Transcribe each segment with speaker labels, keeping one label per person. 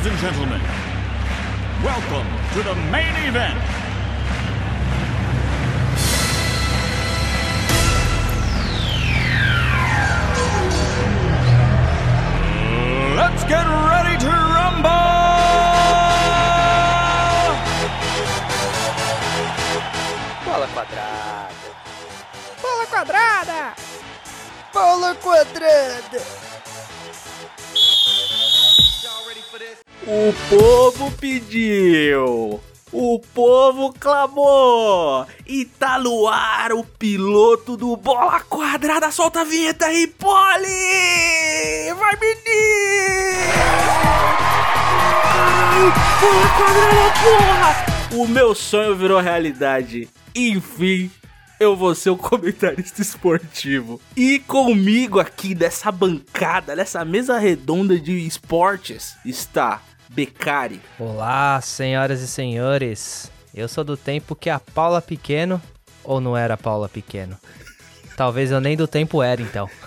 Speaker 1: Ladies and gentlemen, welcome to the main event. Let's get ready to rumble!
Speaker 2: Bola quadrada.
Speaker 3: Bola quadrada! Bola quadrada!
Speaker 4: O povo pediu! O povo clamou! E tá no ar o piloto do Bola Quadrada! Solta a vinheta aí, Poli! Vai, menino! Bola Quadrada, porra! O meu sonho virou realidade. Enfim, eu vou ser o comentarista esportivo. E comigo aqui dessa bancada, dessa mesa redonda de esportes, está Becari.
Speaker 5: Olá, senhoras e senhores. Eu sou do tempo que a Paula Pequeno, ou não era Paula Pequeno? Talvez eu nem do tempo era, então.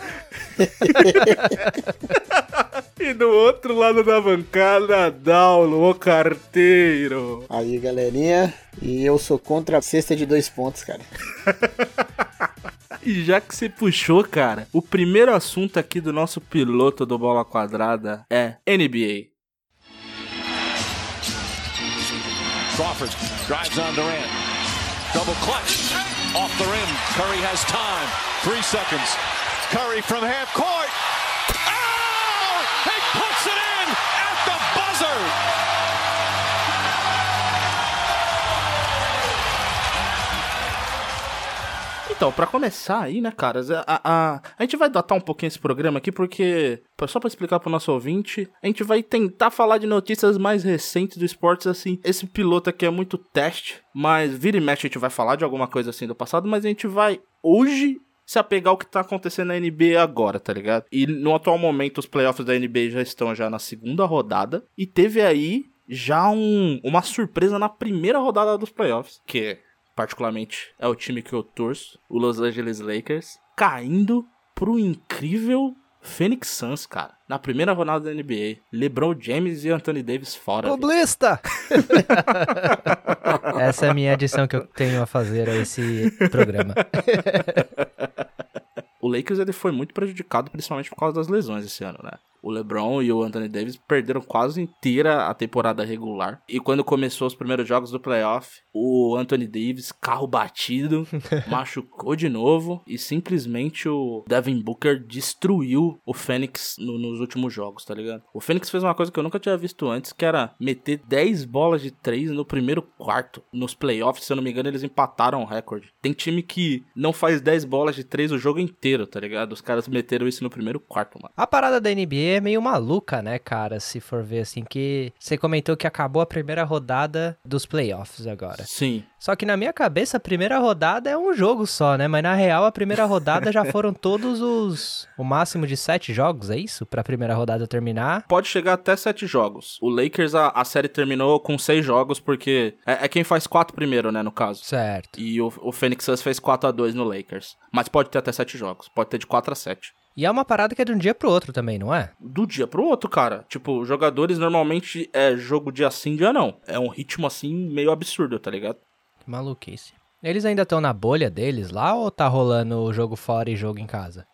Speaker 4: E do outro lado da bancada, Daulo, o carteiro.
Speaker 2: Aí, galerinha. E eu sou contra a cesta de dois pontos, cara.
Speaker 4: E já que você puxou, cara, o primeiro assunto aqui do nosso piloto do Bola Quadrada é NBA.
Speaker 6: Crawford drives on Durant. Double clutch. Off the rim. Curry has time. Three seconds. Curry from half court.
Speaker 4: Então, pra começar aí, né, caras, a, a, a gente vai datar um pouquinho esse programa aqui porque, só pra explicar pro nosso ouvinte, a gente vai tentar falar de notícias mais recentes do esportes, assim. Esse piloto aqui é muito teste, mas vira e mexe a gente vai falar de alguma coisa assim do passado, mas a gente vai hoje se apegar ao que tá acontecendo na NBA agora, tá ligado? E no atual momento os playoffs da NBA já estão já na segunda rodada e teve aí já um, uma surpresa na primeira rodada dos playoffs, que particularmente é o time que eu torço, o Los Angeles Lakers, caindo pro incrível Phoenix Suns, cara. Na primeira rodada da NBA, LeBron James e Anthony Davis fora.
Speaker 5: Publista! Essa é a minha adição que eu tenho a fazer a esse programa.
Speaker 4: O Lakers ele foi muito prejudicado, principalmente por causa das lesões esse ano, né? O LeBron e o Anthony Davis perderam quase inteira a temporada regular. E quando começou os primeiros jogos do playoff, o Anthony Davis, carro batido, machucou de novo. E simplesmente o Devin Booker destruiu o Phoenix no- nos últimos jogos, tá ligado? O Phoenix fez uma coisa que eu nunca tinha visto antes, que era meter 10 bolas de 3 no primeiro quarto. Nos playoffs, se eu não me engano, eles empataram o recorde. Tem time que não faz 10 bolas de 3 o jogo inteiro, tá ligado? Os caras meteram isso no primeiro quarto, mano.
Speaker 5: A parada da NBA é meio maluca, né, cara? Se for ver assim, que você comentou que acabou a primeira rodada dos playoffs agora.
Speaker 4: Sim.
Speaker 5: Só que na minha cabeça, a primeira rodada é um jogo só, né? Mas na real, a primeira rodada já foram todos os. O máximo de sete jogos, é isso? Pra primeira rodada terminar.
Speaker 4: Pode chegar até 7 jogos. O Lakers, a, a série terminou com 6 jogos, porque é, é quem faz 4 primeiro, né, no caso.
Speaker 5: Certo.
Speaker 4: E o, o Phoenix Suns fez 4 a 2 no Lakers. Mas pode ter até 7 jogos. Pode ter de 4 a 7.
Speaker 5: E é uma parada que é de um dia pro outro também, não é?
Speaker 4: Do dia pro outro, cara. Tipo, jogadores normalmente é jogo dia sim, dia não. É um ritmo assim meio absurdo, tá ligado?
Speaker 5: Que maluquice. Eles ainda estão na bolha deles lá ou tá rolando o jogo fora e jogo em casa?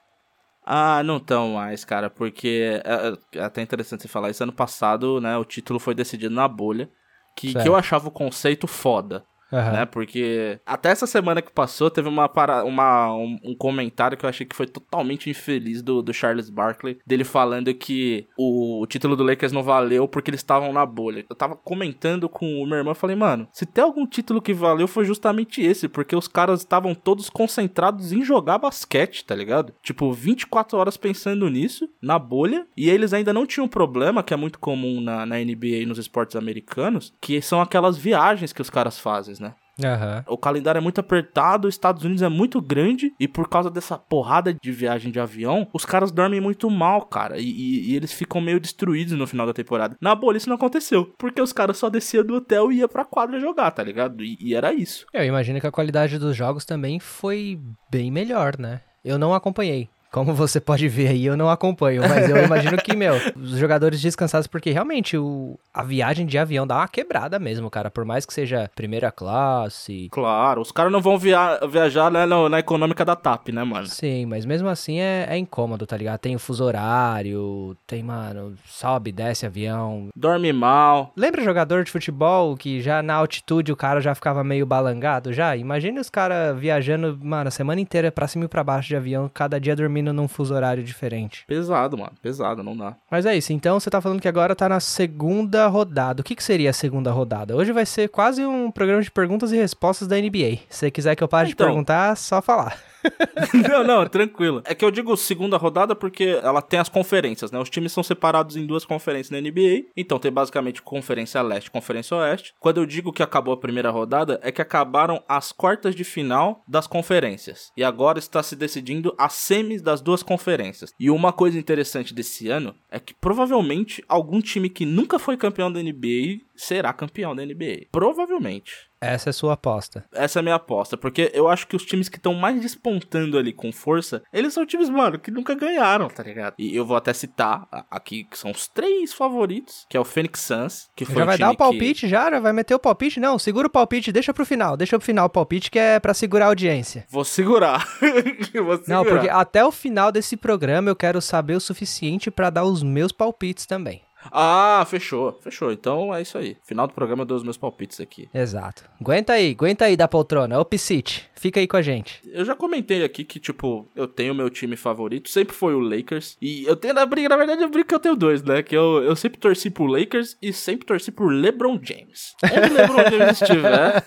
Speaker 4: Ah, não tão mais, cara, porque é, é até interessante você falar isso. Ano passado, né, o título foi decidido na bolha, que,
Speaker 5: Certo.
Speaker 4: que eu achava o conceito foda.
Speaker 5: Aham.
Speaker 4: né? Porque até essa semana que passou, teve uma, para... uma um, um comentário que eu achei que foi totalmente infeliz do, do Charles Barkley, dele falando que o, o título do Lakers não valeu porque eles estavam na bolha. Eu tava comentando com o meu irmão falei, mano, se tem algum título que valeu foi justamente esse, porque os caras estavam todos concentrados em jogar basquete, tá ligado? Tipo, 24 horas pensando nisso, na bolha, e eles ainda não tinham um problema, que é muito comum na, na NBA e nos esportes americanos, que são aquelas viagens que os caras fazem,
Speaker 5: Aham.
Speaker 4: O calendário é muito apertado, os Estados Unidos é muito grande e por causa dessa porrada de viagem de avião, os caras dormem muito mal, cara. E, e- e eles ficam meio destruídos no final da temporada. Na bolha isso não aconteceu, porque os caras só desciam do hotel e ia pra quadra jogar, tá ligado? E, e era isso.
Speaker 5: Eu imagino que a qualidade dos jogos também foi bem melhor, né? Eu não acompanhei. Como você pode ver aí, eu não acompanho, mas eu imagino que, meu, os jogadores descansados, porque realmente o, a viagem de avião dá uma quebrada mesmo, cara. Por mais que seja primeira classe.
Speaker 4: Claro, os caras não vão via viajar né, na, na, econômica da TAP, né, mano?
Speaker 5: Sim, mas mesmo assim é, é incômodo, tá ligado? Tem o fuso horário, tem, mano, sobe, desce avião.
Speaker 4: Dorme mal.
Speaker 5: Lembra jogador de futebol que já na altitude o cara já ficava meio balangado já? Imagina os caras viajando, mano, a semana inteira pra cima e pra baixo de avião, cada dia dormindo dormindo num fuso horário diferente.
Speaker 4: Pesado, mano. Pesado, não dá.
Speaker 5: Mas é isso. Então você tá falando que agora tá na segunda rodada. O que, que seria a segunda rodada? Hoje vai ser quase um programa de perguntas e respostas da NBA. Se você quiser que eu pare então, de perguntar, só falar.
Speaker 4: não, não, tranquilo. É que eu digo segunda rodada porque ela tem as conferências, né? Os times são separados em duas conferências na NBA. Então tem basicamente Conferência Leste e Conferência Oeste. Quando eu digo que acabou a primeira rodada, é que acabaram as quartas de final das conferências. E agora está se decidindo as semis das duas conferências. E uma coisa interessante desse ano é que provavelmente algum time que nunca foi campeão da NBA será campeão da NBA. Provavelmente.
Speaker 5: Essa é a sua aposta.
Speaker 4: Essa é a minha aposta, porque eu acho que os times que estão mais despontando ali com força, eles são times, mano, que nunca ganharam, tá ligado? E eu vou até citar aqui que são os três favoritos, que é o Phoenix Suns, que foi
Speaker 5: Já vai dar o palpite
Speaker 4: que...
Speaker 5: já? Já vai meter o palpite? Não, segura o palpite, deixa pro final, deixa pro final o palpite que é para segurar a audiência.
Speaker 4: Vou segurar.
Speaker 5: vou segurar. Não, porque até o final desse programa eu quero saber o suficiente para dar os meus palpites também.
Speaker 4: Ah, fechou, fechou. Então é isso aí. Final do programa eu dou os meus palpites aqui.
Speaker 5: Exato. Aguenta aí, aguenta aí da poltrona. Up City, fica aí com a gente.
Speaker 4: Eu já comentei aqui que, tipo, eu tenho meu time favorito, sempre foi o Lakers. E eu tenho na briga, na verdade, eu brigo que eu tenho dois, né? Que eu, eu sempre torci pro Lakers e sempre torci pro LeBron James. Onde LeBron James estiver.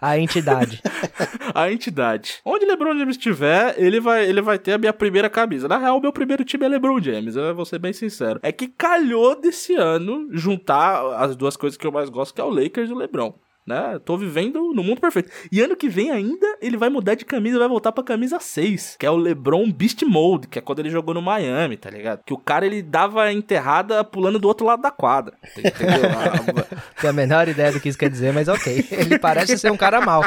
Speaker 5: A entidade.
Speaker 4: a entidade. Onde LeBron James estiver, ele vai, ele vai ter a minha primeira camisa. Na real, meu primeiro time é LeBron James, eu vou ser bem sincero. É que calhou desse ano juntar as duas coisas que eu mais gosto, que é o Lakers e o LeBron. Né? Tô vivendo no mundo perfeito. E ano que vem ainda ele vai mudar de camisa, vai voltar pra camisa 6, que é o LeBron Beast Mode, que é quando ele jogou no Miami, tá ligado? Que o cara ele dava enterrada pulando do outro lado da quadra. Entendeu?
Speaker 5: Tenho a menor ideia do que isso quer dizer, mas ok. Ele parece ser um cara mau.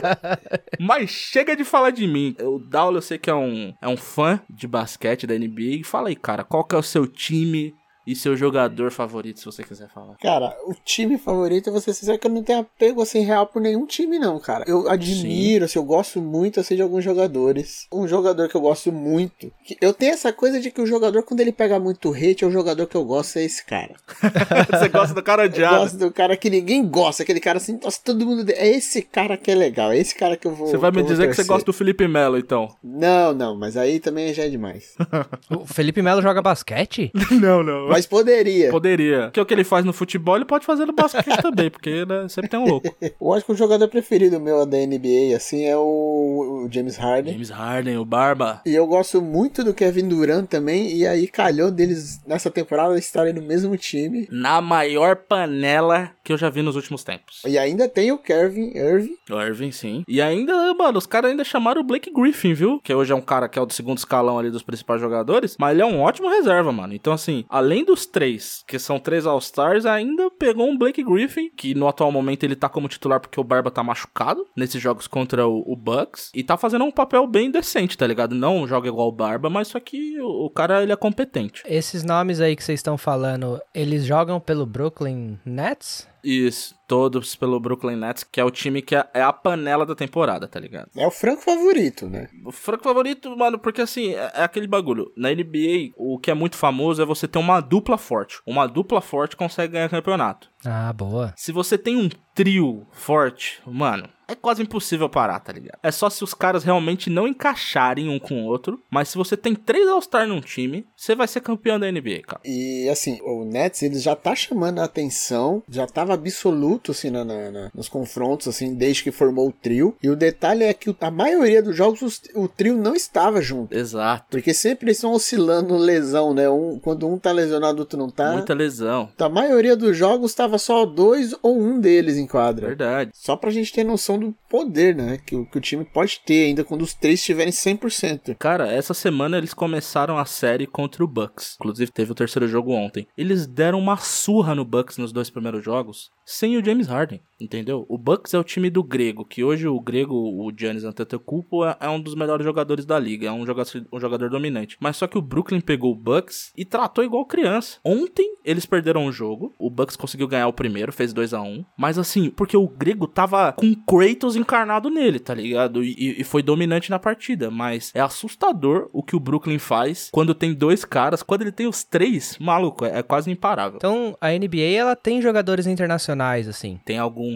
Speaker 4: mas chega de falar de mim. O Daul eu sei que é um, é um fã de basquete da NBA. Fala aí, cara, qual que é o seu time e seu jogador favorito, se você quiser falar?
Speaker 2: Cara, o time favorito, ser sincero que eu não tenho apego assim real por nenhum time, não, cara. Eu admiro, assim, eu gosto muito assim, de alguns jogadores. Um jogador que eu gosto muito. Eu tenho essa coisa de que o jogador, quando ele pega muito hate, é o jogador que eu gosto, é esse cara.
Speaker 4: você gosta do cara odiado?
Speaker 2: Eu gosto do cara que ninguém gosta, aquele cara assim, nossa, todo mundo. É esse cara que é legal, é esse cara que eu vou.
Speaker 4: Você vai me dizer que você gosta do Felipe Melo, então?
Speaker 2: Não, não, mas aí também já é demais.
Speaker 5: o Felipe Melo joga basquete?
Speaker 4: não, não.
Speaker 2: Mas poderia.
Speaker 4: Poderia. Porque o que ele faz no futebol, ele pode fazer no basquete também, porque né, sempre tem um louco.
Speaker 2: Eu acho que o jogador preferido meu da NBA, assim, é o, o James Harden.
Speaker 4: James Harden, o Barba.
Speaker 2: E eu gosto muito do Kevin Durant também, e aí calhou deles nessa temporada estarem no mesmo time.
Speaker 4: Na maior panela que eu já vi nos últimos tempos.
Speaker 2: E ainda tem o Kevin Irving.
Speaker 4: Irving, sim. E ainda, mano, os caras ainda chamaram o Blake Griffin, viu? Que hoje é um cara que é o do segundo escalão ali dos principais jogadores, mas ele é um ótimo reserva, mano. Então, assim, além dos três, que são três All-Stars, ainda pegou um Blake Griffin, que no atual momento ele tá como titular porque o Barba tá machucado nesses jogos contra o, o Bucks, e tá fazendo um papel bem decente, tá ligado? Não joga igual o Barba, mas só que o, o cara, ele é competente.
Speaker 5: Esses nomes aí que vocês estão falando, eles jogam pelo Brooklyn Nets?
Speaker 4: Isso, todos pelo Brooklyn Nets, que é o time que é, é a panela da temporada, tá ligado?
Speaker 2: É o franco favorito, né?
Speaker 4: O franco favorito, mano, porque assim, é, é, aquele bagulho. Na NBA, o que é muito famoso é você ter uma dupla forte. Uma dupla forte consegue ganhar campeonato.
Speaker 5: Ah, boa.
Speaker 4: Se você tem um trio forte, mano, é quase impossível parar, tá ligado? É só se os caras realmente não encaixarem um com o outro. Mas se você tem três All-Star num time, você vai ser campeão da NBA, cara.
Speaker 2: E assim, o Nets, ele já tá chamando a atenção, já tava absoluto, assim, na, na, nos confrontos, assim, desde que formou o trio. E o detalhe é que a maioria dos jogos o trio não estava junto.
Speaker 4: Exato.
Speaker 2: Porque sempre eles estão oscilando lesão, né? Um, quando um tá lesionado, o outro não tá.
Speaker 4: Muita lesão.
Speaker 2: A maioria dos jogos tava só dois ou um deles em quadra.
Speaker 4: Verdade.
Speaker 2: Só pra gente ter noção do poder, né? Que, que o time pode ter ainda quando os três estiverem 100%.
Speaker 4: Cara, essa semana eles começaram a série contra o Bucks. Inclusive teve o terceiro jogo ontem. Eles deram uma surra no Bucks nos dois primeiros jogos sem o James Harden. Entendeu? O Bucks é o time do Grego, que hoje o Grego, o Giannis Antetokounmpo, é, é um dos melhores jogadores da liga, é um jogador, um jogador dominante. Mas só que o Brooklyn pegou o Bucks e tratou igual criança. Ontem eles perderam o jogo, o Bucks conseguiu ganhar o primeiro, fez 2 a 1 mas assim, porque o Grego tava com Kratos encarnado nele, tá ligado? E, e foi dominante na partida, mas é assustador o que o Brooklyn faz quando tem dois caras, quando ele tem os três, maluco, é, é quase imparável.
Speaker 5: Então, a NBA, ela tem jogadores internacionais, assim.
Speaker 4: Tem alguns.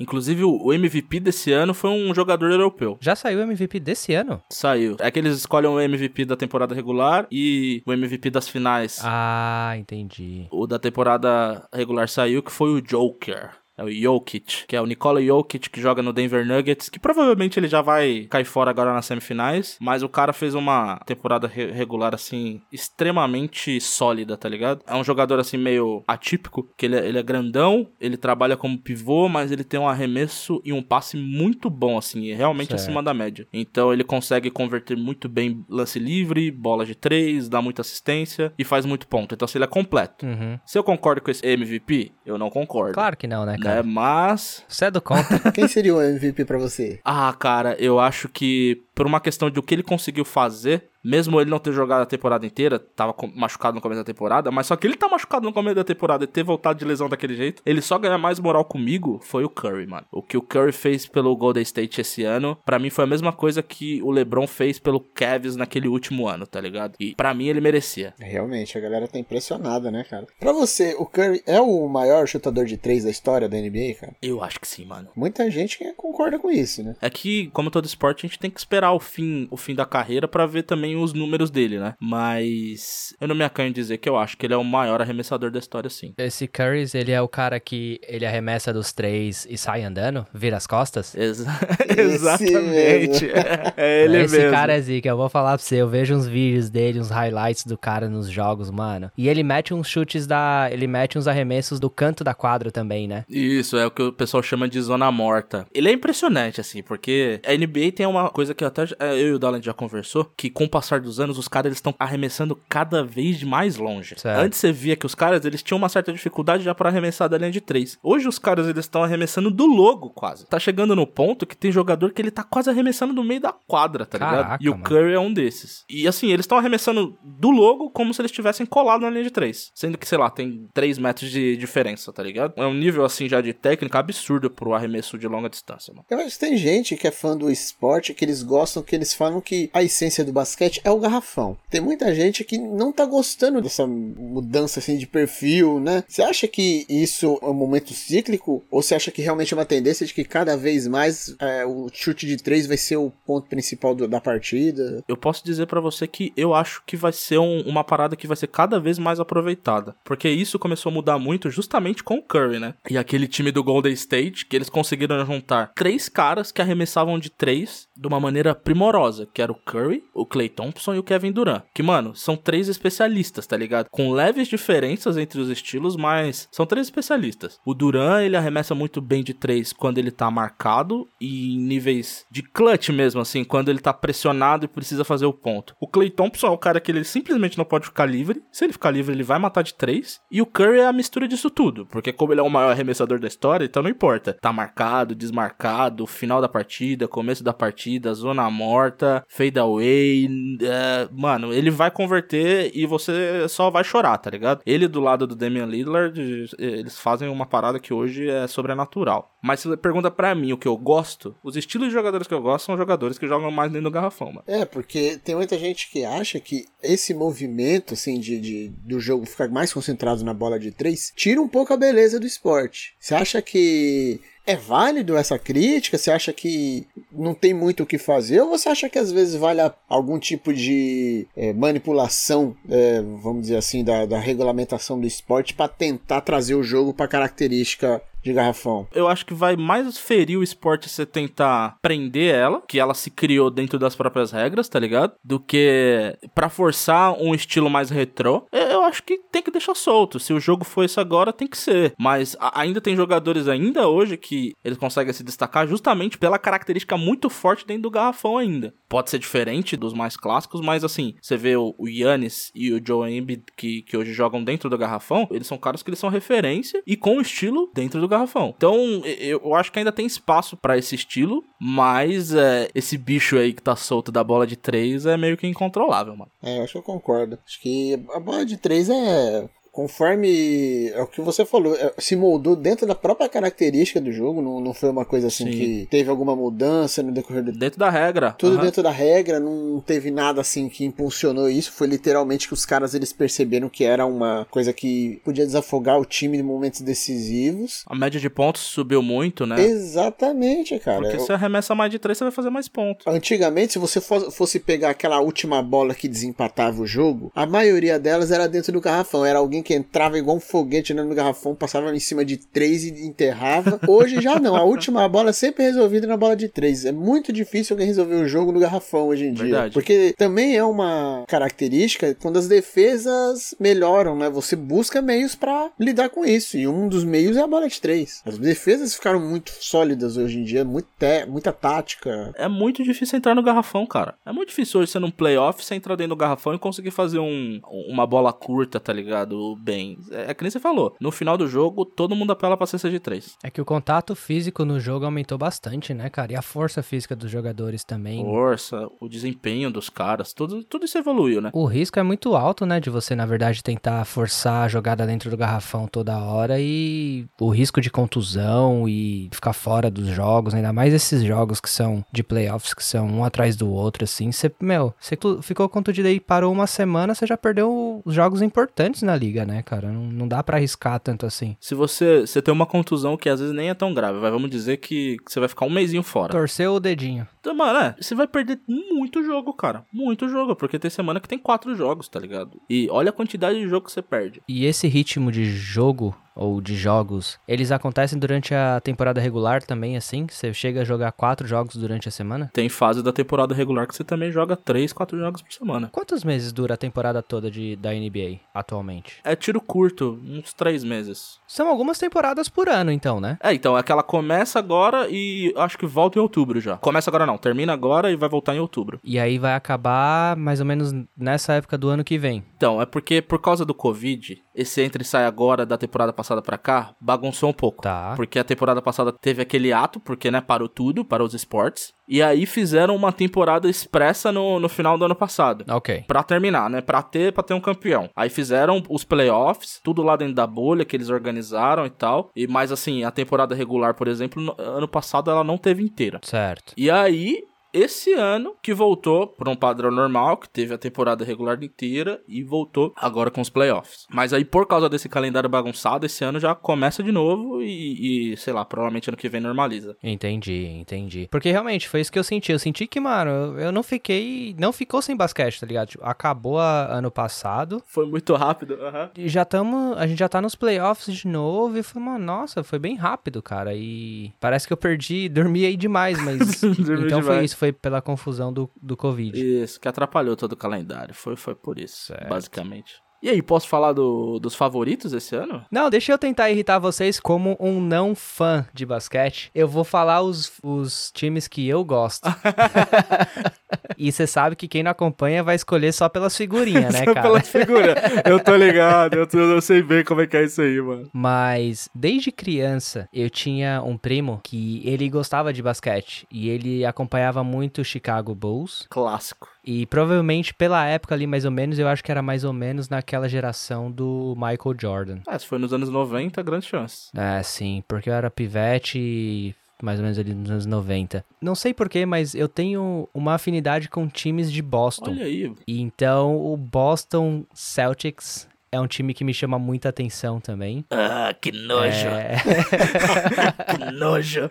Speaker 4: Inclusive, o MVP desse ano foi um jogador europeu.
Speaker 5: Já saiu o MVP desse ano?
Speaker 4: Saiu. É que eles escolhem o MVP da temporada regular e o MVP das finais.
Speaker 5: Ah, entendi.
Speaker 4: O da temporada regular saiu, que foi o Joker. É o Jokic, que é o Nikola Jokic, que joga no Denver Nuggets, que provavelmente ele já vai cair fora agora nas semifinais, mas o cara fez uma temporada re regular, assim, extremamente sólida, tá ligado? É um jogador, assim, meio atípico, que ele é, ele é grandão, ele trabalha como pivô, mas ele tem um arremesso e um passe muito bom, assim, realmente
Speaker 5: Certo.
Speaker 4: acima da média. Então ele consegue converter muito bem lance livre, bola de três, dá muita assistência e faz muito ponto. Então, assim, ele é completo.
Speaker 5: Uhum.
Speaker 4: Se eu concordo com esse MVP, eu não concordo.
Speaker 5: Claro que não, né,
Speaker 4: Né?
Speaker 5: Cara?
Speaker 4: Mas
Speaker 5: Você é do contra.
Speaker 2: Quem seria o MVP pra você?
Speaker 4: Ah, cara, eu acho que por uma questão de o que ele conseguiu fazer, mesmo ele não ter jogado a temporada inteira, tava machucado no começo da temporada, mas só que ele tá machucado no começo da temporada e ter voltado de lesão daquele jeito, ele só ganha mais moral comigo foi o Curry, mano. O que o Curry fez pelo Golden State esse ano, pra mim foi a mesma coisa que o LeBron fez pelo Cavs naquele último ano, tá ligado? E pra mim ele merecia.
Speaker 2: Realmente, a galera tá impressionada, né, cara? Pra você, o Curry é o maior chutador de três da história da NBA, cara?
Speaker 4: Eu acho que sim, mano.
Speaker 2: Muita gente concorda com isso, né?
Speaker 4: É que, como todo esporte, a gente tem que esperar o fim, o fim da carreira pra ver também os números dele, né? Mas eu não me acanho em dizer que eu acho que ele é o maior arremessador da história, sim.
Speaker 5: Esse Curry, ele é o cara que ele arremessa dos três e sai andando, vira as costas?
Speaker 2: Esse
Speaker 4: Exatamente.
Speaker 2: mesmo.
Speaker 4: É ele
Speaker 5: Esse
Speaker 4: mesmo.
Speaker 5: cara é zica, eu vou falar pra você, eu vejo uns vídeos dele, uns highlights do cara nos jogos, mano. E ele mete uns chutes da... ele mete uns arremessos do canto da quadra também, né?
Speaker 4: Isso, é o que o pessoal chama de zona morta. Ele é impressionante, assim, porque a NBA tem uma coisa que até é, eu e o Dallan já conversou, que com o passar dos anos, os caras estão arremessando cada vez mais longe.
Speaker 5: Certo.
Speaker 4: Antes você via que os caras eles tinham uma certa dificuldade já pra arremessar da linha de três. Hoje os caras eles estão arremessando do logo quase. Tá chegando no ponto que tem jogador que ele tá quase arremessando no meio da quadra, tá ligado?
Speaker 5: Caraca,
Speaker 4: E o
Speaker 5: mano.
Speaker 4: Curry é um desses. E assim, eles estão arremessando do logo como se eles estivessem colados na linha de três. Sendo que, sei lá, tem 3 metros de diferença, tá ligado? É um nível assim já de técnica absurdo pro arremesso de longa distância, mano.
Speaker 2: Que tem gente que é fã do esporte que eles gostam, que eles falam que a essência do basquete é o garrafão. Tem muita gente que não tá gostando dessa mudança assim de perfil, né? Você acha que isso é um momento cíclico? Ou você acha que realmente é uma tendência de que cada vez mais é, o chute de três vai ser o ponto principal do- da partida?
Speaker 4: Eu posso dizer pra você que eu acho que vai ser um- uma parada que vai ser cada vez mais aproveitada. Porque isso começou a mudar muito justamente com o Curry, né? E aquele time do Golden State, que eles conseguiram juntar três caras que arremessavam de três de uma maneira primorosa, que era o Curry, o Clay Thompson e o Kevin Durant. Que, mano, são três especialistas, tá ligado? Com leves diferenças entre os estilos, mas são três especialistas. O Durant, ele arremessa muito bem de três quando ele tá marcado e em níveis de clutch mesmo, assim, quando ele tá pressionado e precisa fazer o ponto. O Clay Thompson é o cara que ele simplesmente não pode ficar livre. Se ele ficar livre, ele vai matar de três. E o Curry é a mistura disso tudo, porque como ele é o maior arremessador da história, então não importa. Tá marcado, desmarcado, final da partida, começo da partida, zona morta, fade away. é, mano, ele vai converter e você só vai chorar, tá ligado? Ele do lado do Damian Lillard, eles fazem uma parada que hoje é sobrenatural. Mas se você pergunta pra mim o que eu gosto, os estilos de jogadores que eu gosto são jogadores que jogam mais dentro do garrafão, mano.
Speaker 2: É, porque tem muita gente que acha que esse movimento, assim, de, de- do jogo ficar mais concentrado na bola de três, tira um pouco a beleza do esporte. Você acha que é válido essa crítica? Você acha que não tem muito o que fazer? Ou você acha que às vezes vale algum tipo de é, manipulação, é, vamos dizer assim, da, da regulamentação do esporte para tentar trazer o jogo para característica de garrafão?
Speaker 4: Eu acho que vai mais ferir o esporte você tentar prender ela, que ela se criou dentro das próprias regras, tá ligado? Do que pra forçar um estilo mais retrô. Eu acho que tem que deixar solto. Se o jogo for isso agora, tem que ser. Mas ainda tem jogadores ainda hoje que eles conseguem se destacar justamente pela característica muito forte dentro do garrafão ainda. Pode ser diferente dos mais clássicos, mas assim, você vê o o Yannis e o Joe Embiid que, que hoje jogam dentro do garrafão, eles são caras que eles são referência e com estilo dentro do garrafão. Então, eu, eu acho que ainda tem espaço para esse estilo, mas é, esse bicho aí que tá solto da bola de três é meio que incontrolável, mano.
Speaker 2: É, eu acho que eu concordo. Acho que a bola de três é conforme é o que você falou, é, se moldou dentro da própria característica do jogo, não, não foi uma coisa assim Sim. que teve alguma mudança no decorrer do
Speaker 4: Dentro da regra.
Speaker 2: Tudo uhum. dentro da regra, não teve nada assim que impulsionou isso, foi literalmente que os caras eles perceberam que era uma coisa que podia desafogar o time em momentos decisivos.
Speaker 4: A média de pontos subiu muito, né?
Speaker 2: Exatamente, cara.
Speaker 4: Porque se arremessa mais de três, você vai fazer mais pontos.
Speaker 2: Antigamente, se você fosse pegar aquela última bola que desempatava o jogo, a maioria delas era dentro do garrafão, era alguém que entrava igual um foguete no garrafão, passava em cima de três e enterrava. Hoje já não. A última bola é sempre resolvida na bola de três. É muito difícil alguém resolver o jogo no garrafão hoje em dia. Verdade. Porque também é uma característica quando as defesas melhoram, né? Você busca meios para lidar com isso. E um dos meios é a bola de três. As defesas ficaram muito sólidas hoje em dia, muito muita tática.
Speaker 4: É muito difícil entrar no garrafão, cara. É muito difícil hoje você num playoff, você entrar dentro do garrafão e conseguir fazer um, uma bola curta, tá ligado? Bem. É, é que nem você falou. No final do jogo, todo mundo apela pra cesta de três.
Speaker 5: É que o contato físico no jogo aumentou bastante, né, cara? E a força física dos jogadores também.
Speaker 4: Força, o desempenho dos caras, tudo, tudo isso evoluiu, né?
Speaker 5: O risco é muito alto, né? De você, na verdade, tentar forçar a jogada dentro do garrafão toda hora e o risco de contusão e ficar fora dos jogos, ainda mais esses jogos que são de playoffs, que são um atrás do outro, assim. Você, meu, você ficou contundido aí, parou uma semana, você já perdeu os jogos importantes na liga, né? Né, cara? Não, não dá para arriscar tanto assim.
Speaker 4: Se você, você tem uma contusão que às vezes nem é tão grave, vai, vamos dizer que, você vai ficar um mêsinho fora.
Speaker 5: Torceu o dedinho.
Speaker 4: Então, mano, é, você vai perder muito jogo, cara. Muito jogo, porque tem semana que tem quatro jogos, tá ligado? E olha a quantidade de jogo que você perde.
Speaker 5: E esse ritmo de jogo ou de jogos, eles acontecem durante a temporada regular também, assim? Você chega a jogar quatro jogos durante a semana?
Speaker 4: Tem fase da temporada regular que você também joga três, quatro jogos por semana.
Speaker 5: Quantos meses dura a temporada toda de, da NBA atualmente?
Speaker 4: É tiro curto, uns três meses.
Speaker 5: São algumas temporadas por ano, então, né?
Speaker 4: É, então, é que ela começa agora e acho que volta em outubro já. Começa agora não, termina agora e vai voltar em outubro.
Speaker 5: E aí vai acabar mais ou menos nessa época do ano que vem.
Speaker 4: Então, é porque por causa do Covid, esse entra e sai agora da temporada passada para cá bagunçou um pouco.
Speaker 5: Tá.
Speaker 4: Porque a temporada passada teve aquele ato, porque, né, parou tudo, parou os esportes. E aí fizeram uma temporada expressa no, no final do ano passado.
Speaker 5: Ok.
Speaker 4: Pra terminar, né? Pra ter, pra ter um campeão. Aí fizeram os playoffs, tudo lá dentro da bolha que eles organizaram e tal. E mais assim, a temporada regular, por exemplo, no, ano passado ela não teve inteira.
Speaker 5: Certo.
Speaker 4: E aí esse ano que voltou para um padrão normal, que teve a temporada regular inteira e voltou agora com os playoffs. Mas aí, por causa desse calendário bagunçado, esse ano já começa de novo e, e, sei lá, provavelmente ano que vem normaliza.
Speaker 5: Entendi, entendi. Porque realmente foi isso que eu senti. Eu senti que, mano, eu não fiquei. Não ficou sem basquete, tá ligado? Tipo, acabou a, ano passado.
Speaker 4: Foi muito rápido, uhum.
Speaker 5: E já estamos. A gente já tá nos playoffs de novo. E foi, mano, nossa, foi bem rápido, cara. E parece que eu perdi, dormi aí demais, mas. então demais. foi isso foi pela confusão do, do Covid.
Speaker 4: Isso, que atrapalhou todo o calendário. Foi, foi por isso, certo. basicamente. E aí, posso falar do, dos favoritos esse ano?
Speaker 5: Não, deixa eu tentar irritar vocês como um não fã de basquete. Eu vou falar os, os times que eu gosto. e você sabe que quem não acompanha vai escolher só pelas figurinhas, né, cara?
Speaker 4: pelas figuras. Eu tô ligado, eu, tô, eu sei bem como é que é isso aí, mano.
Speaker 5: Mas, desde criança, eu tinha um primo que ele gostava de basquete. E ele acompanhava muito o Chicago Bulls.
Speaker 4: Clássico.
Speaker 5: E provavelmente pela época ali, mais ou menos, eu acho que era mais ou menos naquela geração do Michael Jordan.
Speaker 4: Ah, se foi nos anos 90, grande chance.
Speaker 5: É, sim, porque eu era pivete e mais ou menos ali nos anos 90. Não sei porquê, mas eu tenho uma afinidade com times de Boston.
Speaker 4: Olha aí.
Speaker 5: E então o Boston Celtics é um time que me chama muita atenção também.
Speaker 4: Ah, que nojo. É... que nojo.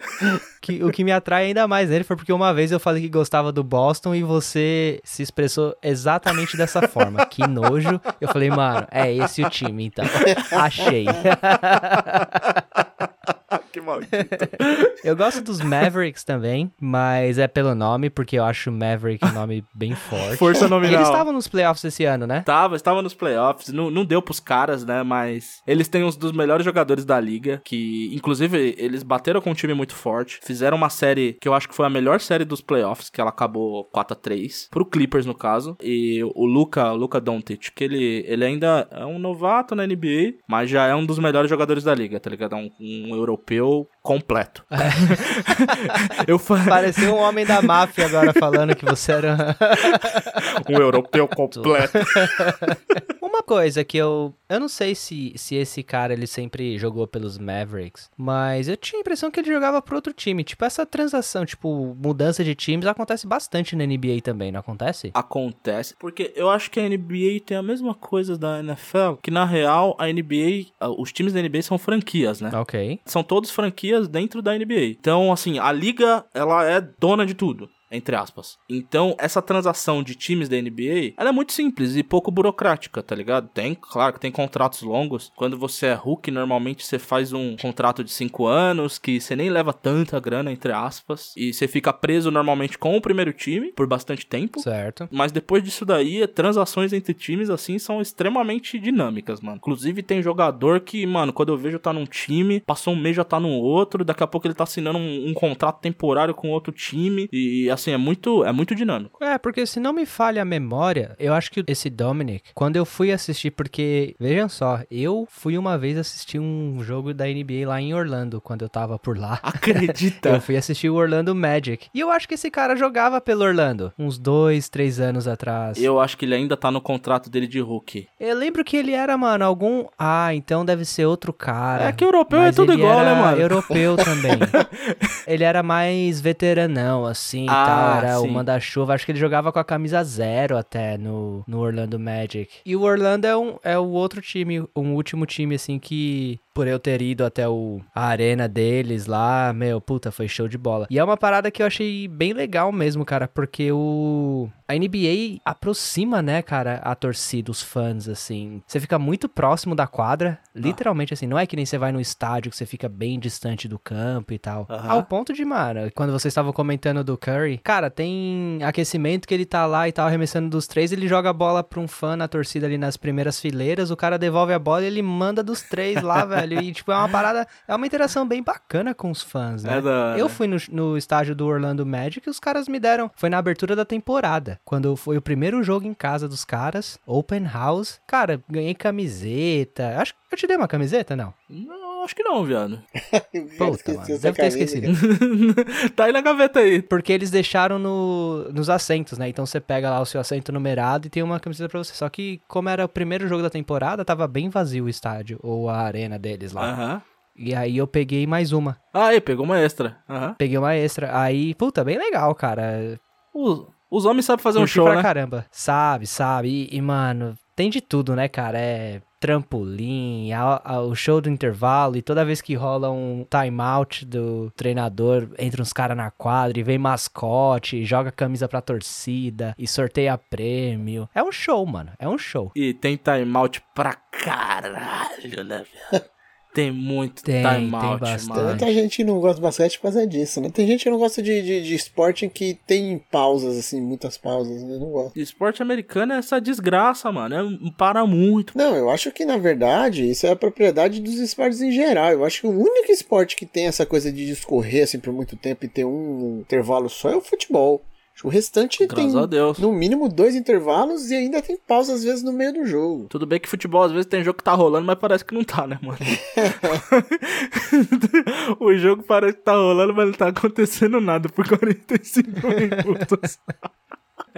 Speaker 5: Que, o que me atrai ainda mais nele foi porque uma vez eu falei que gostava do Boston e você se expressou exatamente dessa forma. Que nojo. Eu falei, mano, é esse o time, então. Achei.
Speaker 4: que maldito.
Speaker 5: Eu gosto dos Mavericks também, mas é pelo nome, porque eu acho Maverick um nome bem forte.
Speaker 4: Força nominal.
Speaker 5: eles estavam nos playoffs esse ano, né?
Speaker 4: Tava, estava nos playoffs, não, não deu pros caras, né? Mas eles têm uns dos melhores jogadores da liga, que inclusive eles bateram com um time muito forte, fizeram uma série que eu acho que foi a melhor série dos playoffs, que ela acabou 4 a 3 pro Clippers no caso, e o Luca, Luca Doncic, que ele, ele ainda é um novato na NBA, mas já é um dos melhores jogadores da liga, tá ligado? É um, um europeu completo. eu fa...
Speaker 5: Pareceu um homem da máfia agora falando que você era.
Speaker 4: um europeu completo.
Speaker 5: Uma coisa que eu. Eu não sei se, se esse cara ele sempre jogou pelos Mavericks, mas eu tinha a impressão que ele jogava pro outro time. Tipo, essa transação, tipo, mudança de times acontece bastante na NBA também, não acontece?
Speaker 4: acontece, porque eu acho que a NBA tem a mesma coisa da NFL, que na real a NBA, ah, os times da NBA são franquias, né?
Speaker 5: Ok.
Speaker 4: São todos franquias dentro da NBA. Então, assim, a liga, ela é dona de tudo. Entre aspas. Então, essa transação de times da NBA, ela é muito simples e pouco burocrática, tá ligado? Tem, claro que tem contratos longos. Quando você é Hulk, normalmente você faz um contrato de 5 anos, que você nem leva tanta grana, entre aspas. E você fica preso normalmente com o primeiro time por bastante tempo.
Speaker 5: Certo.
Speaker 4: Mas depois disso daí, transações entre times, assim, são extremamente dinâmicas, mano. Inclusive, tem jogador que, mano, quando eu vejo tá num time, passou um mês já tá no outro, daqui a pouco ele tá assinando um, um contrato temporário com outro time. E, assim, é muito, é muito dinâmico.
Speaker 5: É, porque se não me falha a memória, eu acho que esse Dominic, quando eu fui assistir, porque, vejam só, eu fui uma vez assistir um jogo da NBA lá em Orlando, quando eu tava por lá.
Speaker 4: Acredita?
Speaker 5: Eu fui assistir o Orlando Magic. E eu acho que esse cara jogava pelo Orlando, uns dois, três anos atrás.
Speaker 4: eu acho que ele ainda tá no contrato dele de Hulk.
Speaker 5: Eu lembro que ele era, mano, algum. Ah, então deve ser outro cara.
Speaker 4: É que europeu
Speaker 5: Mas
Speaker 4: é tudo igual, né, mano?
Speaker 5: Europeu também. ele era mais veteranão, assim
Speaker 4: Ah,
Speaker 5: tal. Era
Speaker 4: sim.
Speaker 5: o manda-chuva. Acho que ele jogava com a camisa zero até no, no Orlando Magic. E o Orlando é, um, é o outro time, um último time, assim, que. Por eu ter ido até o, a arena deles lá, meu, puta, foi show de bola. E é uma parada que eu achei bem legal mesmo, cara, porque o. A NBA aproxima, né, cara, a torcida, os fãs, assim. Você fica muito próximo da quadra, literalmente, assim. Não é que nem você vai no estádio que você fica bem distante do campo e tal.
Speaker 4: Aham.
Speaker 5: Ao ponto de, mano, quando vocês estavam comentando do Curry, cara, tem aquecimento que ele tá lá e tal, arremessando dos três, ele joga a bola pra um fã na torcida ali nas primeiras fileiras, o cara devolve a bola e ele manda dos três lá, velho. E, tipo, é uma parada, é uma interação bem bacana com os fãs, né?
Speaker 4: É da.
Speaker 5: Eu fui no, no estádio do Orlando Magic e os caras me deram. Foi na abertura da temporada. Quando foi o primeiro jogo em casa dos caras, Open House. Cara, ganhei camiseta. Acho que eu te dei uma camiseta, não?
Speaker 4: Não, acho que não, viado.
Speaker 5: Puta, mano. Deve ter esquecido.
Speaker 4: tá aí na gaveta aí.
Speaker 5: Porque eles deixaram no, nos assentos, né? Então você pega lá o seu assento numerado e tem uma camiseta pra você. Só que, como era o primeiro jogo da temporada, tava bem vazio o estádio, ou a arena deles lá.
Speaker 4: Aham.
Speaker 5: E aí eu peguei mais uma.
Speaker 4: Ah, aí, pegou uma extra. Aham.
Speaker 5: Peguei uma extra. Aí, puta, bem legal, cara.
Speaker 4: Os, os homens sabem fazer um show,
Speaker 5: pra
Speaker 4: né?
Speaker 5: caramba. Sabe, sabe. E, e, mano, tem de tudo, né, cara? É trampolim, a- a- o show do intervalo, e toda vez que rola um timeout do treinador, entra uns caras na quadra e vem mascote, joga camisa pra torcida e sorteia prêmio. É um show, mano. É um show.
Speaker 4: E tem timeout pra caralho, né, viado? Tem muito
Speaker 5: Tem,
Speaker 4: timeout,
Speaker 5: tem bastante.
Speaker 4: mano.
Speaker 2: Muita gente não gosta de basquete por causa disso, né? Tem gente que não gosta de, de, de esporte em que tem pausas, assim, muitas pausas, né? Eu não gosto.
Speaker 4: Esporte americano é essa desgraça, mano. É, para muito.
Speaker 2: Não, eu acho que na verdade isso é a propriedade dos esportes em geral. Eu acho que o único esporte que tem essa coisa de discorrer assim por muito tempo e ter um intervalo só é o futebol. O restante
Speaker 4: Graças
Speaker 2: tem
Speaker 4: a Deus.
Speaker 2: no mínimo dois intervalos e ainda tem pausa às vezes no meio do jogo.
Speaker 4: Tudo bem que futebol às vezes tem jogo que tá rolando, mas parece que não tá, né, mano? o jogo parece que tá rolando, mas não tá acontecendo nada por 45 minutos.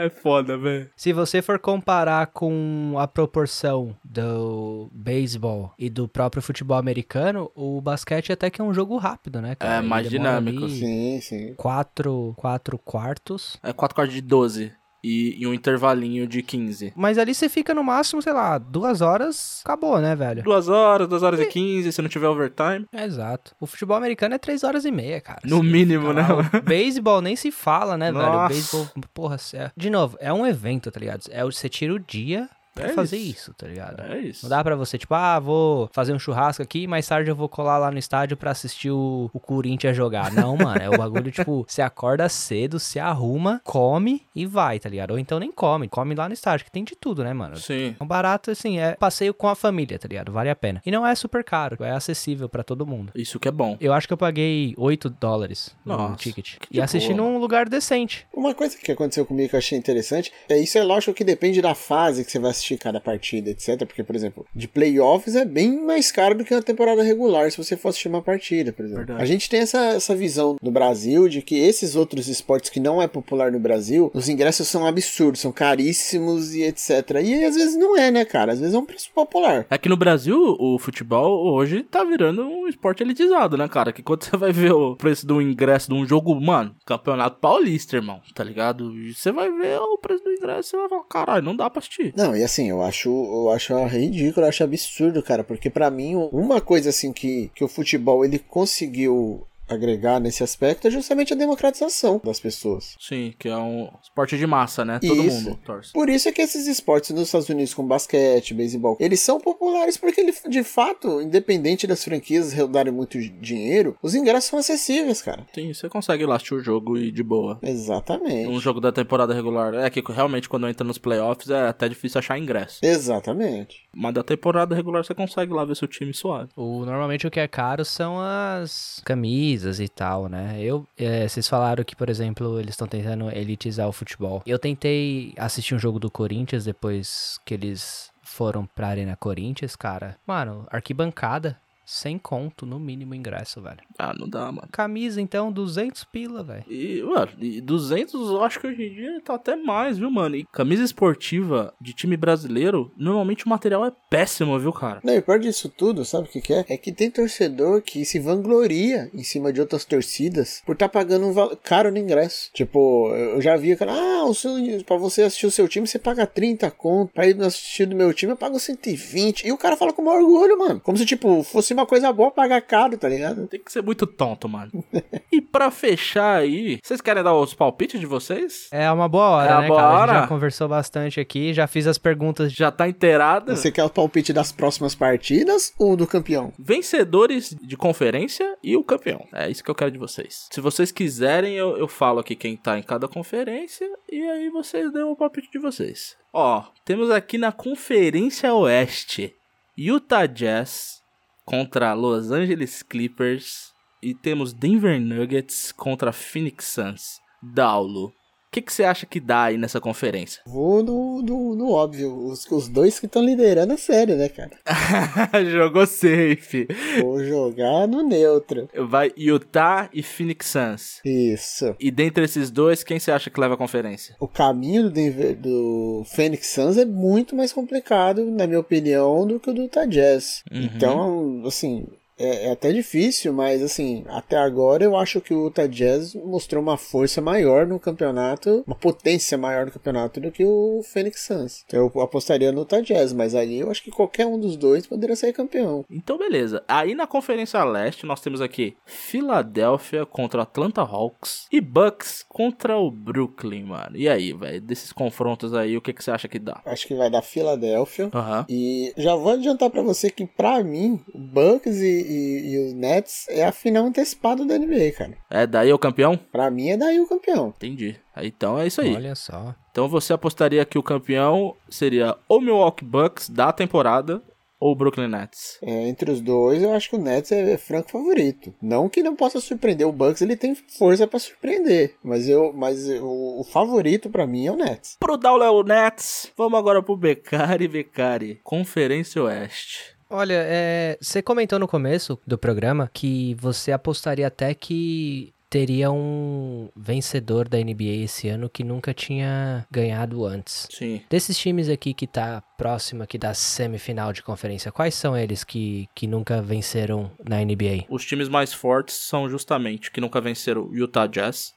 Speaker 4: é foda, velho.
Speaker 5: Se você for comparar com a proporção do beisebol e do próprio futebol americano, o basquete até que é um jogo rápido, né, cara?
Speaker 4: É, mais dinâmico,
Speaker 2: Sim, sim.
Speaker 5: Quatro, quatro quartos.
Speaker 4: É 4 quartos de 12 e, e um intervalinho de 15.
Speaker 5: Mas ali você fica no máximo, sei lá, duas horas, acabou, né, velho?
Speaker 4: Duas horas, duas horas e 15, se não tiver overtime.
Speaker 5: É, exato. O futebol americano é três horas e meia, cara.
Speaker 4: No mínimo, né?
Speaker 5: lá. O beisebol nem se fala, né, velho? O
Speaker 4: Nossa.
Speaker 5: beisebol, porra, é... de novo, é um evento, tá ligado? É, o- você tira o dia pra
Speaker 4: É
Speaker 5: fazer
Speaker 4: isso.
Speaker 5: isso, tá ligado?
Speaker 4: É isso.
Speaker 5: Não dá pra você, tipo, ah, vou fazer um churrasco aqui, mais tarde eu vou colar lá no estádio pra assistir o, o Corinthians jogar. Não, mano, é o bagulho, tipo, você acorda cedo, se arruma, come e vai, tá ligado? Ou então nem come, come lá no estádio, que tem de tudo, né, mano?
Speaker 4: Sim.
Speaker 5: É um barato, assim, é passeio com a família, tá ligado? Vale a pena. E não é super caro, é acessível pra todo mundo.
Speaker 4: Isso que é bom.
Speaker 5: Eu acho que eu paguei 8 dólares no
Speaker 4: Nossa,
Speaker 5: ticket.
Speaker 4: que
Speaker 5: E assisti
Speaker 4: boa.
Speaker 5: num lugar decente.
Speaker 2: Uma coisa que aconteceu comigo que eu achei interessante é isso é lógico que depende da fase que você vai assistir cada partida, etc. Porque, por exemplo, de playoffs é bem mais caro do que uma temporada regular se você for assistir uma partida, por exemplo.
Speaker 4: Verdade.
Speaker 2: A gente tem essa, essa visão no Brasil de que esses outros esportes que não é popular no Brasil, os ingressos são absurdos, são caríssimos e etc. E às vezes não é, né, cara? Às vezes é um preço popular.
Speaker 4: É que no Brasil, o futebol hoje tá virando um esporte elitizado, né, cara? Que quando você vai ver o preço do ingresso de um jogo, mano, campeonato paulista, irmão, tá ligado? E você vai ver o preço do ingresso e você vai falar, caralho, não dá pra assistir.
Speaker 2: Não, e assim, eu acho, eu acho ridículo, eu acho absurdo, cara, porque pra mim uma coisa assim que, que o futebol ele conseguiu agregar nesse aspecto é justamente a democratização das pessoas.
Speaker 4: Sim, que é um esporte de massa, né? Todo
Speaker 2: Isso.
Speaker 4: mundo torce.
Speaker 2: Por isso é que esses esportes nos Estados Unidos, como basquete, beisebol, eles são populares porque, ele, de fato, independente das franquias darem muito dinheiro, os ingressos são acessíveis, cara.
Speaker 4: Sim, você consegue ir lá assistir o jogo e de boa.
Speaker 2: Exatamente.
Speaker 4: Um jogo da temporada regular. É que realmente quando entra nos playoffs é até difícil achar ingresso.
Speaker 2: Exatamente.
Speaker 4: Mas da temporada regular você consegue lá ver seu time suave.
Speaker 5: O, normalmente o que é caro são as camisas e tal, né? Eu, é, vocês falaram que, por exemplo, eles estão tentando elitizar o futebol. Eu tentei assistir um jogo do Corinthians depois que eles foram pra Arena Corinthians, cara. Mano, arquibancada, sem conto, no mínimo ingresso, velho.
Speaker 4: Ah, não dá, mano.
Speaker 5: Camisa, então, 200 pila, velho.
Speaker 4: E, mano, e 200 eu acho que hoje em dia tá até mais, viu, mano? E camisa esportiva de time brasileiro, normalmente o material é péssimo, viu, cara?
Speaker 2: Não, e pior disso tudo, sabe o que, que é? É que tem torcedor que se vangloria em cima de outras torcidas por estar pagando um val- caro no ingresso. Tipo, eu já vi, cara, ah, o seu, pra você assistir o seu time, você paga 30 conto. Pra ir assistir do meu time, eu pago 120. E o cara fala com maior orgulho, mano. Como se, tipo, fosse uma coisa boa pagar caro, tá ligado?
Speaker 4: Tem que ser muito tonto, mano. e pra fechar aí, vocês querem dar os palpites de vocês?
Speaker 5: É uma boa hora,
Speaker 4: É uma
Speaker 5: né,
Speaker 4: boa
Speaker 5: cara? A
Speaker 4: hora.
Speaker 5: gente já conversou bastante aqui, já fiz as perguntas.
Speaker 4: Já tá inteirada?
Speaker 2: Você quer o palpite das próximas partidas ou do campeão?
Speaker 4: Vencedores de conferência e o campeão. É isso que eu quero de vocês. Se vocês quiserem, eu, eu falo aqui quem tá em cada conferência e aí vocês dão o palpite de vocês. Ó, temos aqui na Conferência Oeste Utah Jazz contra Los Angeles Clippers e temos Denver Nuggets contra Phoenix Suns. Daulo, o que que você acha que dá aí nessa conferência?
Speaker 2: Vou no, no, no óbvio. Os, os dois que estão liderando a série, né, cara?
Speaker 4: Jogou safe.
Speaker 2: Vou jogar no neutro.
Speaker 4: Vai Utah e Phoenix Suns.
Speaker 2: Isso.
Speaker 4: E dentre esses dois, quem você acha que leva a conferência?
Speaker 2: O caminho do, do Phoenix Suns é muito mais complicado, na minha opinião, do que o do Utah Jazz.
Speaker 4: Uhum.
Speaker 2: Então, assim, é, é até difícil, mas assim, até agora eu acho que o Utah Jazz mostrou uma força maior no campeonato, uma potência maior no campeonato do que o Phoenix Suns. Então eu apostaria no Utah Jazz, mas aí eu acho que qualquer um dos dois poderia sair campeão.
Speaker 4: Então, beleza. Aí na Conferência Leste, nós temos aqui Filadélfia contra Atlanta Hawks e Bucks contra o Brooklyn, mano. E aí, velho? Desses confrontos aí, o que, que você acha que dá?
Speaker 2: Acho que vai dar Filadélfia.
Speaker 4: Aham.
Speaker 2: E já vou adiantar pra você que, pra mim, Bucks e, e- e os Nets é a final antecipada da NBA, cara.
Speaker 4: É daí o campeão?
Speaker 2: Pra mim é daí o campeão.
Speaker 4: Entendi. Então é isso aí.
Speaker 5: Olha só.
Speaker 4: Então você apostaria que o campeão seria ou Milwaukee Bucks da temporada ou Brooklyn Nets?
Speaker 2: É, entre os dois, eu acho que o Nets é, é franco favorito. Não que não possa surpreender o Bucks, ele tem força pra surpreender. Mas eu, mas o, o favorito pra mim é o Nets.
Speaker 4: Pro Download Nets, vamos agora pro Becari Becari, Conferência Oeste.
Speaker 5: Olha, é, você comentou no começo do programa que você apostaria até que teria um vencedor da NBA esse ano que nunca tinha ganhado antes.
Speaker 4: Sim.
Speaker 5: Desses times aqui que tá próximo aqui da semifinal de conferência, quais são eles que, que nunca venceram na NBA?
Speaker 4: Os times mais fortes são justamente que nunca venceram o Utah Jazz,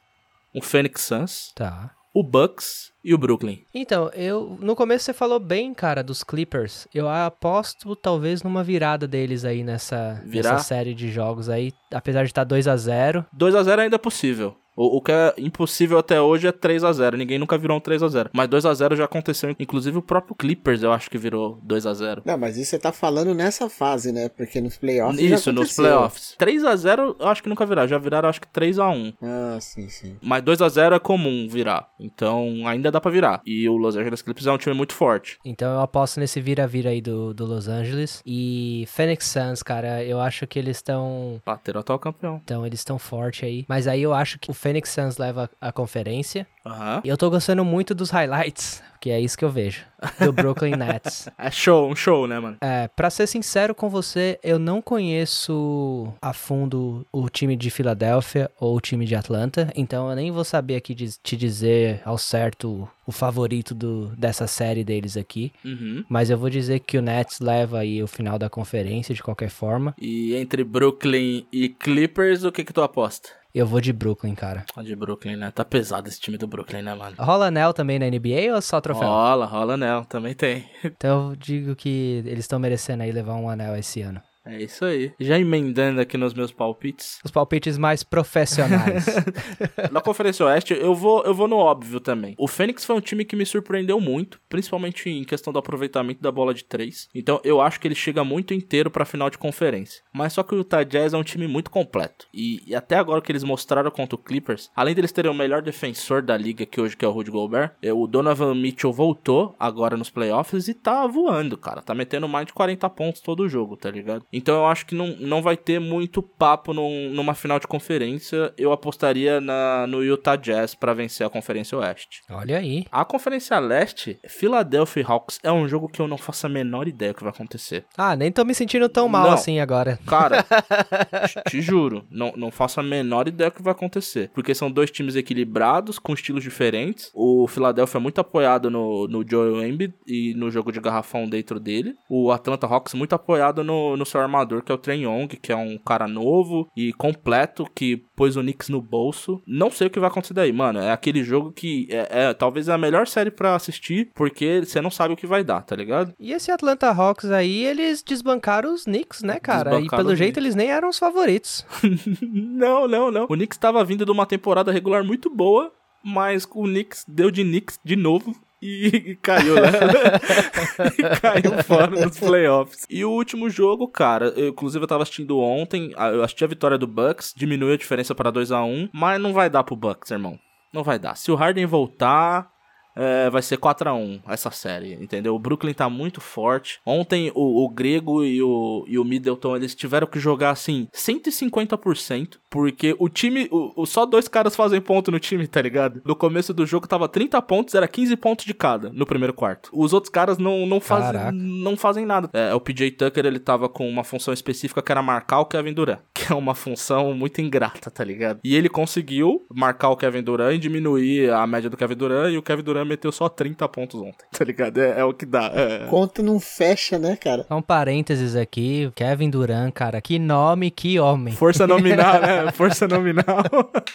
Speaker 4: o Phoenix Suns,
Speaker 5: Tá.
Speaker 4: O Bucks e o Brooklyn.
Speaker 5: Então, eu no começo você falou bem, cara, dos Clippers. Eu aposto talvez numa virada deles aí nessa, nessa série de jogos aí, apesar de estar 2 a 0
Speaker 4: 2 a 0 ainda é possível. O, o que é impossível até hoje é 3 a 0 Ninguém nunca virou um 3 a 0 Mas 2 a 0 já aconteceu. Inclusive o próprio Clippers eu acho que virou 2 a 0
Speaker 2: Não, mas isso você tá falando nessa fase, né? Porque nos playoffs. já
Speaker 4: Isso, nos playoffs. 3 a 0 eu acho que nunca viraram. Já viraram acho que 3 a 1
Speaker 2: Ah, sim, sim.
Speaker 4: Mas 2 a 0 é comum virar. Então ainda dá pra virar. E o Los Angeles Clippers é um time muito forte.
Speaker 5: Então eu aposto nesse vira-vira aí do, do Los Angeles. E Phoenix Suns, cara, eu acho que eles estão.
Speaker 4: Bateram atual campeão.
Speaker 5: Então eles estão forte aí. Mas aí eu acho que o Phoenix Suns leva a conferência.
Speaker 4: Aham.
Speaker 5: E eu tô gostando muito dos highlights, que é isso que eu vejo. Do Brooklyn Nets.
Speaker 4: É show, um show, né, mano?
Speaker 5: É, pra ser sincero com você, eu não conheço a fundo o time de Filadélfia ou o time de Atlanta, então eu nem vou saber aqui te dizer ao certo o favorito do, dessa série deles aqui.
Speaker 4: Uhum.
Speaker 5: Mas eu vou dizer que o Nets leva aí o final da conferência de qualquer forma.
Speaker 4: E entre Brooklyn e Clippers, o que que tu aposta?
Speaker 5: Eu vou de Brooklyn, cara.
Speaker 4: De Brooklyn, né? Tá pesado esse time do Brooklyn, né, mano?
Speaker 5: Rola anel também na NBA ou só troféu?
Speaker 4: Rola, rola anel, também tem.
Speaker 5: Então eu digo que eles estão merecendo aí levar um anel esse ano.
Speaker 4: É isso aí. Já emendando aqui nos meus palpites.
Speaker 5: Os palpites mais profissionais.
Speaker 4: Na Conferência Oeste, eu vou, eu vou no óbvio também. O Fênix foi um time que me surpreendeu muito, principalmente em questão do aproveitamento da bola de três. Então eu acho que ele chega muito inteiro pra final de conferência. Mas só que o Utah Jazz é um time muito completo. E, e até agora que eles mostraram contra o Clippers, além deles terem o melhor defensor da liga que hoje, que é o Rudy Gobert, é, o Donovan Mitchell voltou agora nos playoffs e tá voando, cara. Tá metendo mais de 40 pontos todo o jogo, tá ligado? Então eu acho que não, não vai ter muito papo num- numa final de conferência. Eu apostaria na, no Utah Jazz pra vencer a Conferência Oeste.
Speaker 5: Olha aí.
Speaker 4: A Conferência Leste, Philadelphia Hawks, é um jogo que eu não faço a menor ideia que vai acontecer.
Speaker 5: Ah, nem tô me sentindo tão mal
Speaker 4: Não.
Speaker 5: assim agora.
Speaker 4: Cara, te- juro, não, não faço a menor ideia que vai acontecer. Porque são dois times equilibrados, com estilos diferentes. O Philadelphia é muito apoiado no, no Joel Embiid e no jogo de garrafão dentro dele. O Atlanta Hawks muito apoiado no, no armador, que é o Trey Young, que é um cara novo e completo, que pôs o Knicks no bolso. Não sei o que vai acontecer daí, mano. É aquele jogo que é, é talvez a melhor série pra assistir, porque você não sabe o que vai dar, tá ligado?
Speaker 5: E esse Atlanta Hawks aí, eles desbancaram os Knicks, né, cara? E pelo jeito
Speaker 4: Knicks.
Speaker 5: eles nem eram os favoritos.
Speaker 4: Não, não, não. O Knicks estava vindo de uma temporada regular muito boa, mas o Knicks deu de Knicks de novo e, caiu, né? e caiu fora nos playoffs. E o último jogo, cara, eu, inclusive eu tava assistindo ontem, eu assisti a vitória do Bucks, diminuiu a diferença para 2 a 1 mas não vai dar pro Bucks, irmão. Não vai dar. Se o Harden voltar, é, vai ser 4x1 essa série, entendeu? O Brooklyn tá muito forte. Ontem o, o Grego e o, e o Middleton, eles tiveram que jogar assim 150%, porque o time, o, o- só dois caras fazem ponto no time, tá ligado? No começo do jogo tava 30 pontos, era 15 pontos de cada no primeiro quarto. Os outros caras não, não, fazem,
Speaker 5: Caraca.
Speaker 4: não fazem nada. É, o PJ Tucker, ele tava com uma função específica que era marcar o Kevin Durant, que é uma função muito ingrata, tá ligado? E ele conseguiu marcar o Kevin Durant e diminuir a média do Kevin Durant, e o Kevin Durant meteu só 30 pontos ontem, tá ligado? É, é o que dá. é.
Speaker 2: Conta não fecha, né, cara?
Speaker 5: Só um parênteses aqui, Kevin Durant, cara, que nome, que homem.
Speaker 4: Força nominal, né? Força nominal.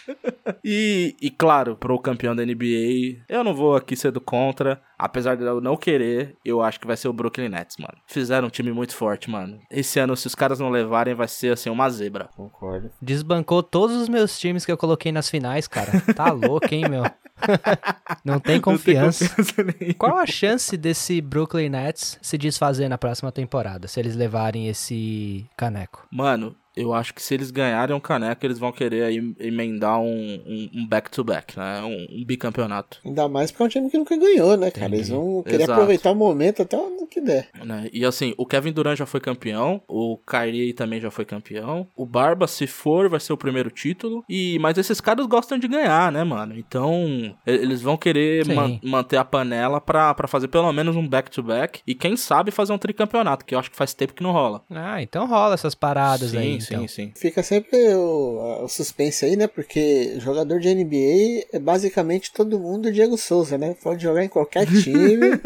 Speaker 4: e, e claro, pro campeão da NBA, eu não vou aqui ser do contra. Apesar de eu não querer, eu acho que vai ser o Brooklyn Nets, mano. Fizeram um time muito forte, mano. Esse ano, se os caras não levarem, vai ser assim, uma zebra.
Speaker 2: Concordo.
Speaker 5: Desbancou todos os meus times que eu coloquei nas finais, cara. Tá louco, hein, meu? Não tem confiança.
Speaker 4: Não tem confiança.
Speaker 5: Qual a chance desse Brooklyn Nets se desfazer na próxima temporada, se eles levarem esse caneco?
Speaker 4: Mano, eu acho que se eles ganharem um caneco, eles vão querer aí emendar um um- um back-to-back, né? Um, um bicampeonato.
Speaker 2: Ainda mais porque é um time que nunca ganhou, né, cara? Eles vão querer
Speaker 4: Exato.
Speaker 2: aproveitar o momento até o que der.
Speaker 4: né? E assim, o Kevin Durant já foi campeão, o Kyrie também já foi campeão, o Barba, se for, vai ser o primeiro título. E mas esses caras gostam de ganhar, né, mano? Então, eles vão querer man- manter a panela pra, pra fazer pelo menos um back-to-back e quem sabe fazer um tricampeonato, que eu acho que faz tempo que não rola.
Speaker 5: Ah, então rola essas paradas
Speaker 4: sim,
Speaker 5: aí, então.
Speaker 4: sim.
Speaker 2: Fica sempre o, o suspense aí, né? Porque jogador de NBA é basicamente todo mundo Diego Souza, né? Pode jogar em qualquer time.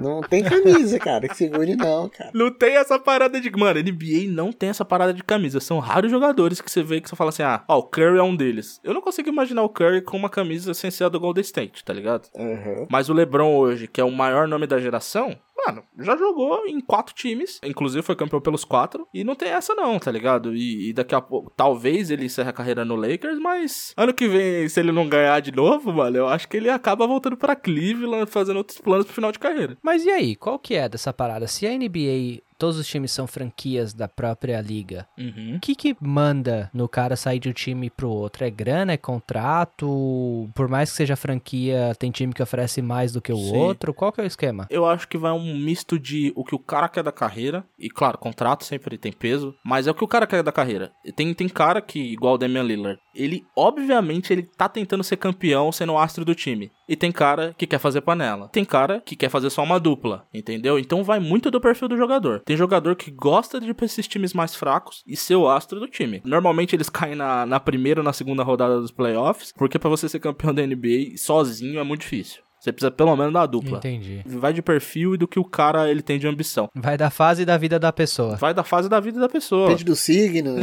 Speaker 2: não tem camisa, cara, que segure não, cara.
Speaker 4: Não tem essa parada de. Mano, NBA não tem essa parada de camisa. São raros jogadores que você vê que você fala assim: ah, ó, o Curry é um deles. Eu não consigo imaginar o Curry com uma camisa sem ser do Golden State, tá ligado?
Speaker 2: Uhum.
Speaker 4: Mas o LeBron hoje, que é o maior nome da geração, mano, já jogou em quatro times, inclusive foi campeão pelos quatro, e não tem essa não, tá ligado? E, e daqui a pouco, talvez ele encerre a carreira no Lakers, mas ano que vem, se ele não ganhar de novo, mano, eu acho que ele acaba voltando pra Cleveland, fazendo outros planos pro final de carreira.
Speaker 5: Mas e aí, qual que é dessa parada? Se a NBA todos os times são franquias da própria liga.
Speaker 4: Uhum.
Speaker 5: O que que manda no cara sair de um time pro outro? É grana, é contrato? Por mais que seja franquia, tem time que oferece mais do que o
Speaker 4: Sim.
Speaker 5: outro? Qual que é o esquema?
Speaker 4: Eu acho que vai um misto de o que o cara quer da carreira, e claro, contrato sempre tem peso, mas é o que o cara quer da carreira. Tem, tem cara que, igual o Damian Lillard, ele, obviamente, ele tá tentando ser campeão sendo o astro do time. E tem cara que quer fazer panela. Tem cara que quer fazer só uma dupla, entendeu? Então vai muito do perfil do jogador. Tem jogador que gosta de ir pra esses times mais fracos e ser o astro do time. Normalmente eles caem na, na primeira ou na segunda rodada dos playoffs, porque pra você ser campeão da NBA sozinho é muito difícil. Você precisa pelo menos da dupla.
Speaker 5: Entendi.
Speaker 4: Vai de perfil e do que o cara ele tem de ambição.
Speaker 5: Vai da fase da vida da pessoa.
Speaker 4: Vai da fase da vida da pessoa.
Speaker 2: Depende do signo. né?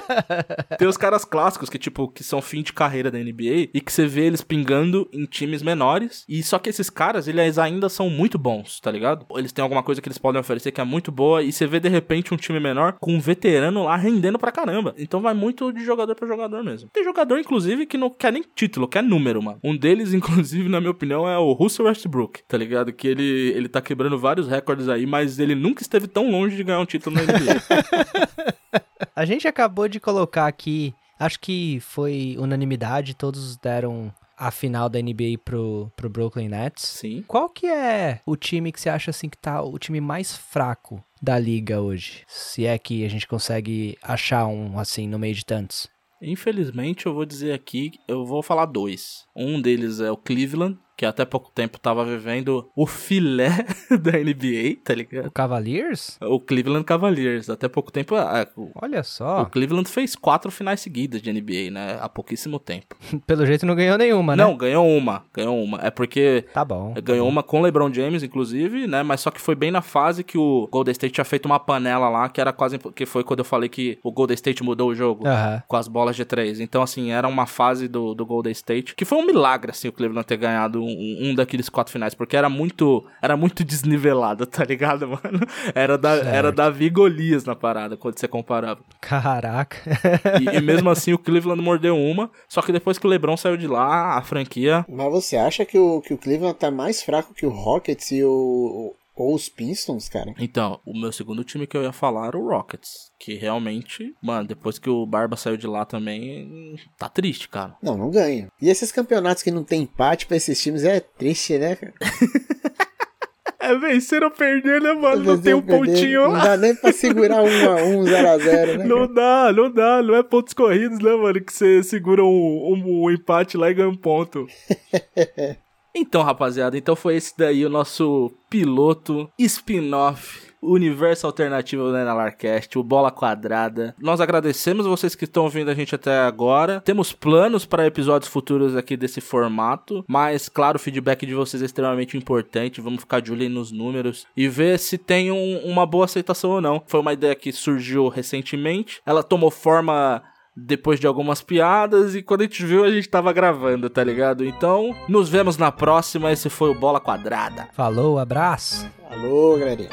Speaker 4: Tem os caras clássicos que, tipo, que são fim de carreira da NBA e que você vê eles pingando em times menores. E só que esses caras, eles ainda são muito bons, tá ligado? Eles têm alguma coisa que eles podem oferecer que é muito boa. E você vê de repente um time menor com um veterano lá rendendo pra caramba. Então vai muito de jogador pra jogador mesmo. Tem jogador, inclusive, que não quer nem título, quer número, mano. Um deles, inclusive, na minha opinião, é o Russell Westbrook, tá ligado? Que ele, ele tá quebrando vários recordes aí, mas ele nunca esteve tão longe de ganhar um título na NBA.
Speaker 5: A gente acabou de colocar aqui, acho que foi unanimidade, todos deram a final da NBA pro, pro Brooklyn Nets.
Speaker 4: Sim.
Speaker 5: Qual que é o time que você acha assim que tá o time mais fraco da liga hoje? Se é que a gente consegue achar um assim no meio de tantos.
Speaker 4: Infelizmente, eu vou dizer aqui, eu vou falar dois. Um deles é o Cleveland, que até pouco tempo tava vivendo o filé da NBA, tá
Speaker 5: O
Speaker 4: ligado?
Speaker 5: Cavaliers?
Speaker 4: O Cleveland Cavaliers. Até pouco tempo, ah, o
Speaker 5: Olha
Speaker 4: o
Speaker 5: só.
Speaker 4: Cleveland fez quatro finais seguidas de NBA, né? Há pouquíssimo tempo.
Speaker 5: Pelo jeito não ganhou nenhuma, né?
Speaker 4: Não, ganhou uma. Ganhou uma. É porque
Speaker 5: Tá bom. tá
Speaker 4: Ganhou
Speaker 5: bom.
Speaker 4: uma com o LeBron James, inclusive, né? Mas só que foi bem na fase que o Golden State tinha feito uma panela lá, que era quase. Que foi quando eu falei que o Golden State mudou o jogo.
Speaker 5: Aham.
Speaker 4: Com as bolas de três. Então, assim, era uma fase do, do Golden State. Que foi um milagre, assim, o Cleveland ter ganhado um, um daqueles quatro finais. Porque era muito. Era muito desnivelado, tá ligado, mano? Era, da,
Speaker 5: Certo.
Speaker 4: era Davi e Golias na parada, quando você comparava.
Speaker 5: Caraca.
Speaker 4: E, e mesmo assim, o Cleveland mordeu uma. Só que depois que o LeBron saiu de lá, a franquia.
Speaker 2: Mas você acha que o, que o Cleveland tá mais fraco que o Rockets e o, ou os Pistons, cara?
Speaker 4: Então, o meu segundo time que eu ia falar era o Rockets. Que realmente, mano, depois que o Barba saiu de lá também, tá triste, cara.
Speaker 2: Não, não ganha. E esses campeonatos que não tem empate pra esses times é triste, né, cara?
Speaker 4: É vencer ou perder, né, mano? Não tem um
Speaker 2: Perder,
Speaker 4: pontinho
Speaker 2: Não
Speaker 4: lá.
Speaker 2: dá nem pra segurar um a um, 0 a 0 né?
Speaker 4: Não
Speaker 2: cara?
Speaker 4: dá, não dá. Não é pontos corridos, né, mano? Que você segura um, um- um empate lá e ganha um ponto. Então, rapaziada, então foi esse daí o nosso piloto spin-off. Universo Alternativo da Enalarcast, o Bola Quadrada. Nós agradecemos vocês que estão ouvindo a gente até agora. Temos planos para episódios futuros aqui desse formato, mas claro, o feedback de vocês é extremamente importante. Vamos ficar de olho nos números e ver se tem um- uma boa aceitação ou não. Foi uma ideia que surgiu recentemente. Ela tomou forma depois de algumas piadas e quando a gente viu a gente tava gravando, tá ligado? Então, nos vemos na próxima. Esse foi o Bola Quadrada.
Speaker 5: Falou, abraço.
Speaker 2: Alô, galerinha.